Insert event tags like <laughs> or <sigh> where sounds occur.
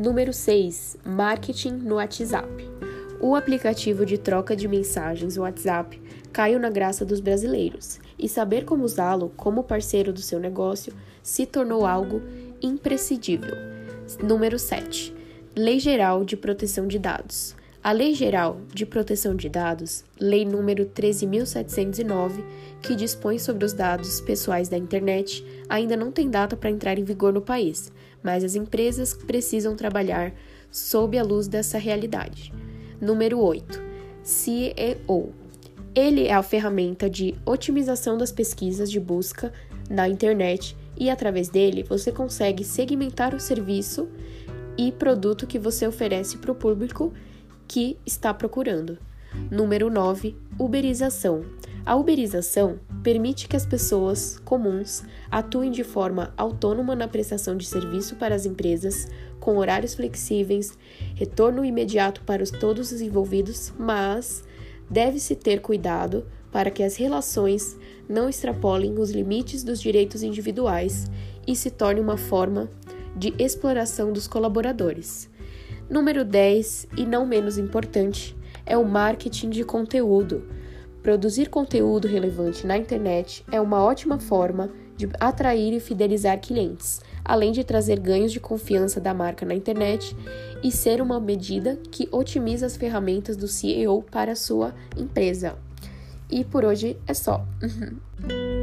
Número 6. Marketing no WhatsApp. O aplicativo de troca de mensagens WhatsApp caiu na graça dos brasileiros e saber como usá-lo como parceiro do seu negócio se tornou algo imprescindível. Número 7. Lei Geral de Proteção de Dados. A Lei Geral de Proteção de Dados, Lei número 13709, que dispõe sobre os dados pessoais da internet, ainda não tem data para entrar em vigor no país, mas as empresas precisam trabalhar sob a luz dessa realidade. Número 8. CEO. Ele é a ferramenta de otimização das pesquisas de busca na internet e através dele você consegue segmentar o serviço e produto que você oferece para o público que está procurando. Número 9. Uberização. A uberização permite que as pessoas comuns atuem de forma autônoma na prestação de serviço para as empresas, com horários flexíveis, retorno imediato para os, todos os envolvidos, mas deve-se ter cuidado para que as relações não extrapolem os limites dos direitos individuais e se torne uma forma de exploração dos colaboradores. Número 10, e não menos importante, é o marketing de conteúdo. Produzir conteúdo relevante na internet é uma ótima forma de atrair e fidelizar clientes, além de trazer ganhos de confiança da marca na internet e ser uma medida que otimiza as ferramentas do CEO para a sua empresa. E por hoje é só. <laughs>